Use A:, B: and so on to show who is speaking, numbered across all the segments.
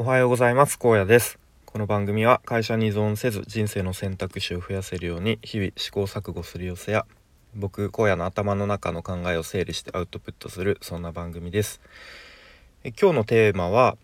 A: おはようございます。高野です。この番組は会社に依存せず人生の選択肢を増やせるように日々試行錯誤する様子や僕荒野の頭の中の考えを整理してアウトプットするそんな番組です。え今日のテーマは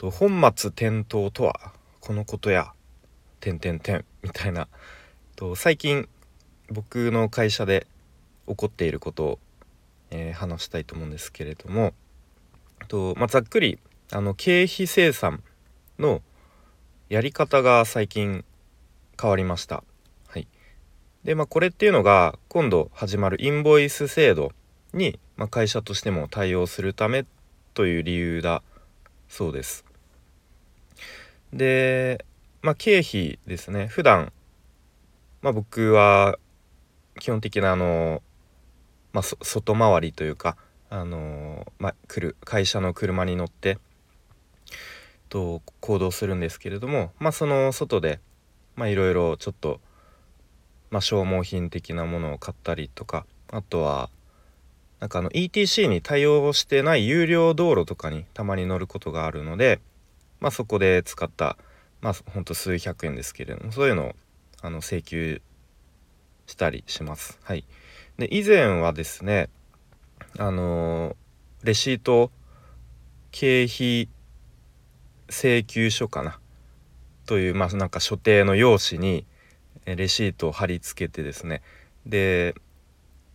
A: 本末転倒とはこのことや点点点みたいな。と最近僕の会社で起こっていることを、えー話したいと思うんですけれどもと、まあ、ざっくりあの経費生産のやり方が最近変わりました。はい、でまあこれっていうのが今度始まるインボイス制度に、まあ、会社としても対応するためという理由だそうです。でまあ経費ですね普段まあ僕は基本的なあの、まあ、外回りというかあのまあ、来る会社の車に乗ってと行動するんですけれども、まあ、その外でいろいろちょっと、まあ、消耗品的なものを買ったりとかあとはなんかあの ETC に対応してない有料道路とかにたまに乗ることがあるので、まあ、そこで使ったまあほんと数百円ですけれどもそういうのをあの請求したりします。はい、で以前はですねあのレシート経費請求書かな。というまあなんか所定の用紙にレシートを貼り付けてですね。で、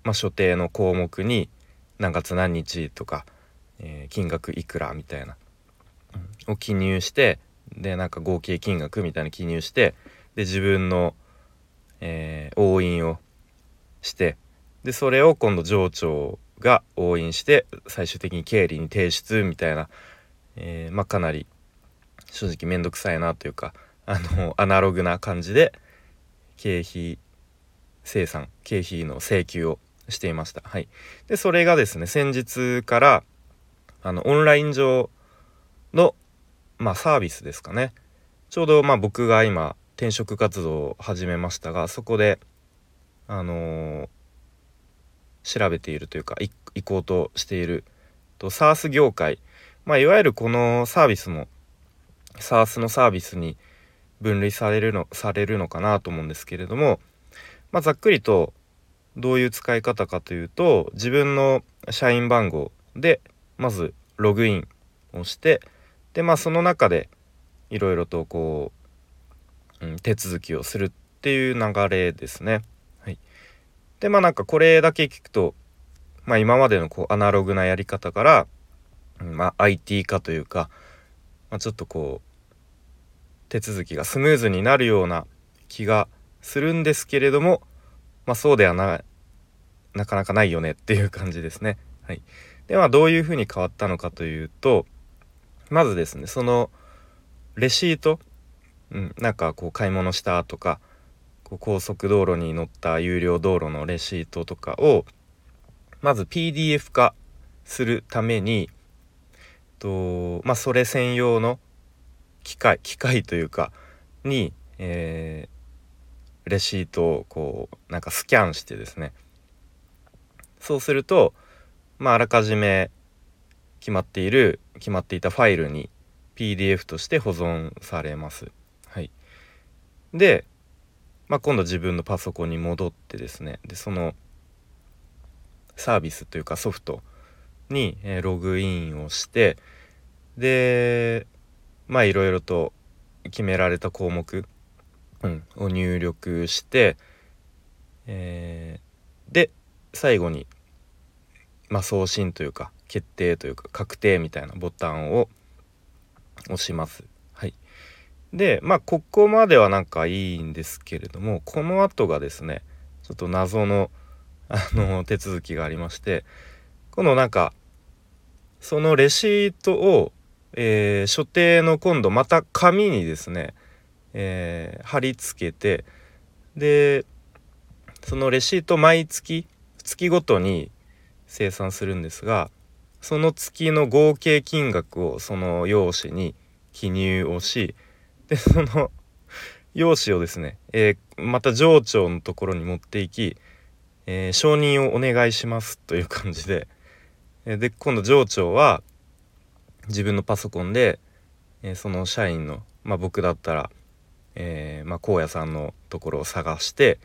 A: まあ、所定の項目に何月何日とか、えー金額いくらみたいな、うんを記入してでなんか合計金額みたいな記入してで自分の、えー押印をしてでそれを今度上長が押印して最終的に経理に提出みたいな、えーまあかなり正直面倒くさいなというかあのアナログな感じで経費生産経費の請求をしていました。はい、でそれがですね先日からあのオンライン上の、まあ、サービスですかね。ちょうどまあ僕が今転職活動を始めましたがそこであのー調べているというか行こうとしていると SARS 業界、まあ、いわゆるこのサービスも SARS のサービスに分類されるのされるのかなと思うんですけれども、まあ、ざっくりとどういう使い方かというと自分の社員番号でまずログインをしてでまあその中でいろいろとこう、手続きをするっていう流れですね。はい、でまあなんかこれだけ聞くと、まあ、今までのこうアナログなやり方から、まあ、IT 化というか、まあ、ちょっとこう手続きがスムーズになるような気がするんですけれども、まあ、そうではななかなかないよねっていう感じですね。はい、ではどういうふうに変わったのかというとまずですねそのレシート、うん、なんかこう買い物したとかこう高速道路に乗った有料道路のレシートとかをまず PDF 化するためにとまあそれ専用の機械機械というかに、えーレシートをこうなんかスキャンしてですね。そうするとまああらかじめ決まっている決まっていたファイルに PDF として保存されます。はい、で、まあ、今度自分のパソコンに戻ってですね。でそのサービスというかソフトに、えログインをしてでまあいろいろと決められた項目、うん、を入力して、えーで最後に、まあ、送信というか決定というか確定みたいなボタンを押します。はい、でまあここまではなんかいいんですけれどもこの後がですねちょっと謎のあの手続きがありましてこのなんかそのレシートを、えー所定の今度また紙にですね、えー貼り付けてでそのレシート毎月月ごとに生産するんですがその月の合計金額をその用紙に記入をしでその用紙をですね、えーまた上長のところに持っていき、えー承認をお願いしますという感じでで今度上長は自分のパソコンでえ、その社員の、まあ、僕だったら、えー、まあ、荒野さんのところを探して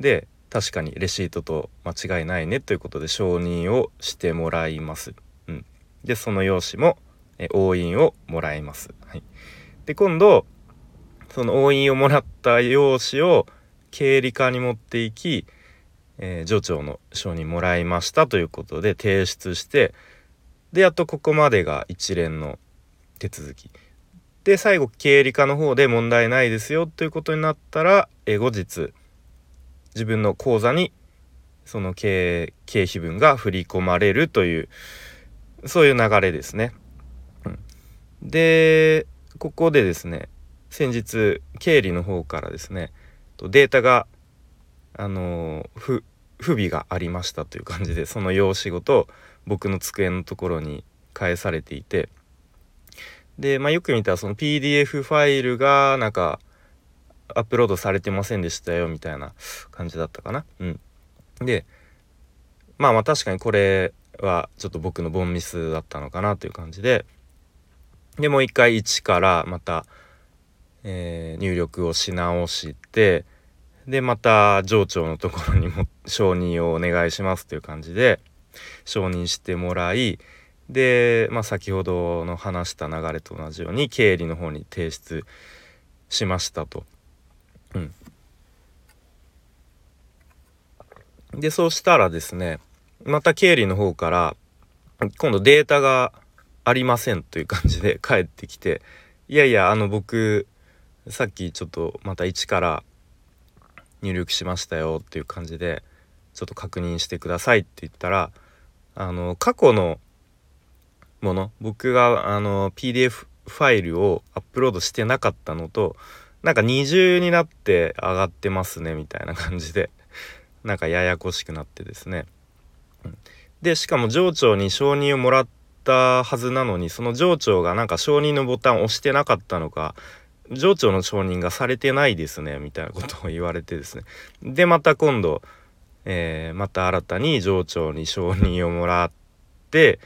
A: で確かにレシートと間違いないねということで承認をしてもらいます。うん、でその用紙も、え押印をもらいます。はい、で今度その押印をもらった用紙を経理課に持っていき、えー、上長の承認もらいましたということで提出してでやっとここまでが一連の手続きで最後経理課の方で問題ないですよということになったら、えー、後日自分の口座にその経経費分が振り込まれるというそういう流れですね。うん、でここでですね先日経理の方からですねデータがあの不不備がありましたという感じでその用紙ごと僕の机のところに返されていて。で、まあ、よく見たらその PDF ファイルがなんかアップロードされてませんでしたよみたいな感じだったかな。うん、でまあまあ確かにこれはちょっと僕のボンミスだったのかなという感じで。でもう一回1からまたえー、入力をし直してでまた上長のところにも承認をお願いしますという感じで承認してもらいで、まあ、先ほどの話した流れと同じように経理の方に提出しましたと。うん、でそうしたらですねまた経理の方から今度データがありませんという感じで帰ってきていやいやあの僕さっきちょっとまた1から入力しましたよっていう感じでちょっと確認してくださいって言ったらあの過去のもの僕があの PDF ファイルをアップロードしてなかったのとなんか二重になって上がってますねみたいな感じでなんかややこしくなってですね、でしかも上長に承認をもらったはずなのにその上長がなんか承認のボタンを押してなかったのか上長の承認がされてないですねみたいなことを言われてですね。でまた今度、えー、また新たに上長に承認をもらって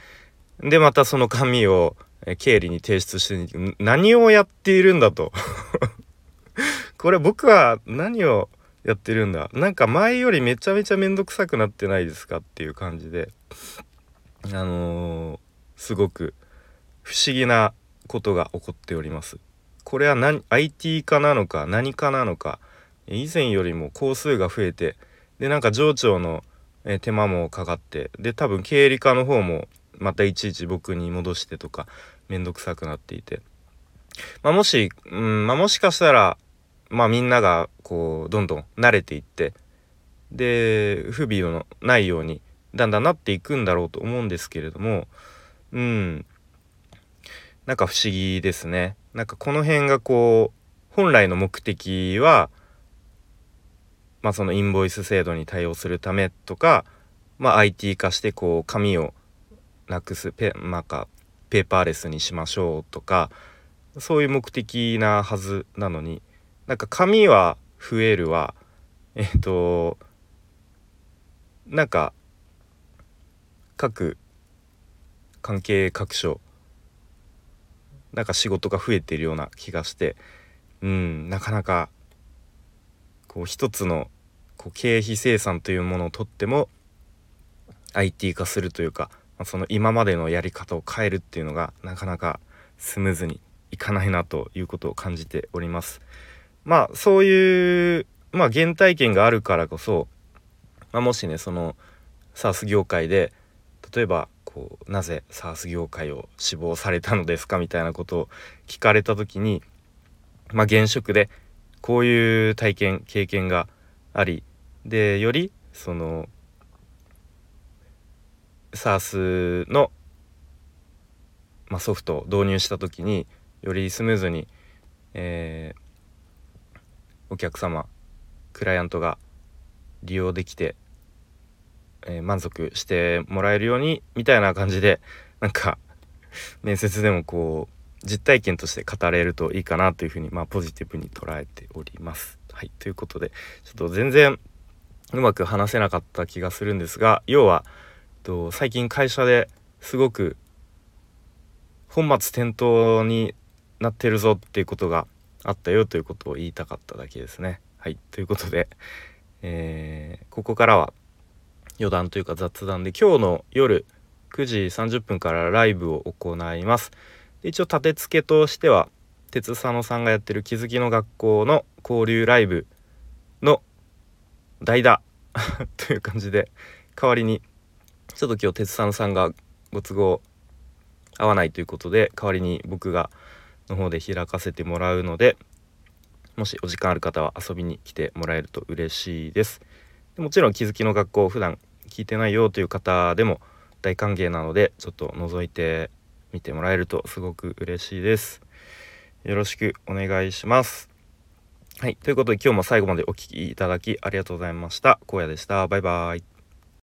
A: でまたその紙を経理に提出して何をやっているんだと。これ僕は何をやってるんだ？なんか前よりめちゃめちゃめんどくさくなってないですかっていう感じであのー、すごく不思議なことが起こっております。これは何 IT 化なのか何かなのか。以前よりも工数が増えてでなんか上長の手間もかかってで多分経理課の方もまたいちいち僕に戻してとかめんどくさくなっていて、まあ、もし、うんまあ、もしかしたら、まあ、みんながこうどんどん慣れていってで不備のないようにだんだんなっていくんだろうと思うんですけれどもうん。なんか不思議ですね。なんかこの辺がこう本来の目的はまあそのインボイス制度に対応するためとか、まあ、IT 化してこう紙をなくすペ,、まあ、かペーパーレスにしましょうとかそういう目的なはずなのになんか紙は増えるはえっ、となんか各関係各所なんか仕事が増えてるような気がしてうんなかなかこう一つのこう経費生産というものをとっても IT 化するというか、まあ、その今までのやり方を変えるっていうのがなかなかスムーズにいかないなということを感じております。まあそういうまあ原体験があるからこそ、まあ、もしねその SARS 業界で例えばこうなぜ SARS 業界を志望されたのですかみたいなことを聞かれた時にまあ現職でこういう体験経験がありでよりその SARS の、まあ、ソフトを導入した時によりスムーズに、えー、お客様クライアントが利用できてえー、満足してもらえるようにみたいな感じでなんか 面接でもこう実体験として語れるといいかなというふうにまあポジティブに捉えております。はいということでちょっと全然うまく話せなかった気がするんですが要はと最近会社ですごく本末転倒になってるぞっていうことがあったよということを言いたかっただけですね。はいということで、えー、ここからは余談というか雑談で今日の夜9時30分からライブを行います。一応立て付けとしては鉄佐野さんがやってる気づきの学校の交流ライブの代打 という感じで代わりにちょっと今日鉄佐野さんがご都合合わないということで代わりに僕がの方で開かせてもらうのでもしお時間ある方は遊びに来てもらえると嬉しいですもちろん気づきの学校普段聞いてないよという方でも大歓迎なのでちょっと覗いてみてもらえるとすごく嬉しいです。よろしくお願いします。はいということで今日も最後までお聴きいただきありがとうございました。荒野でした。バイバイ。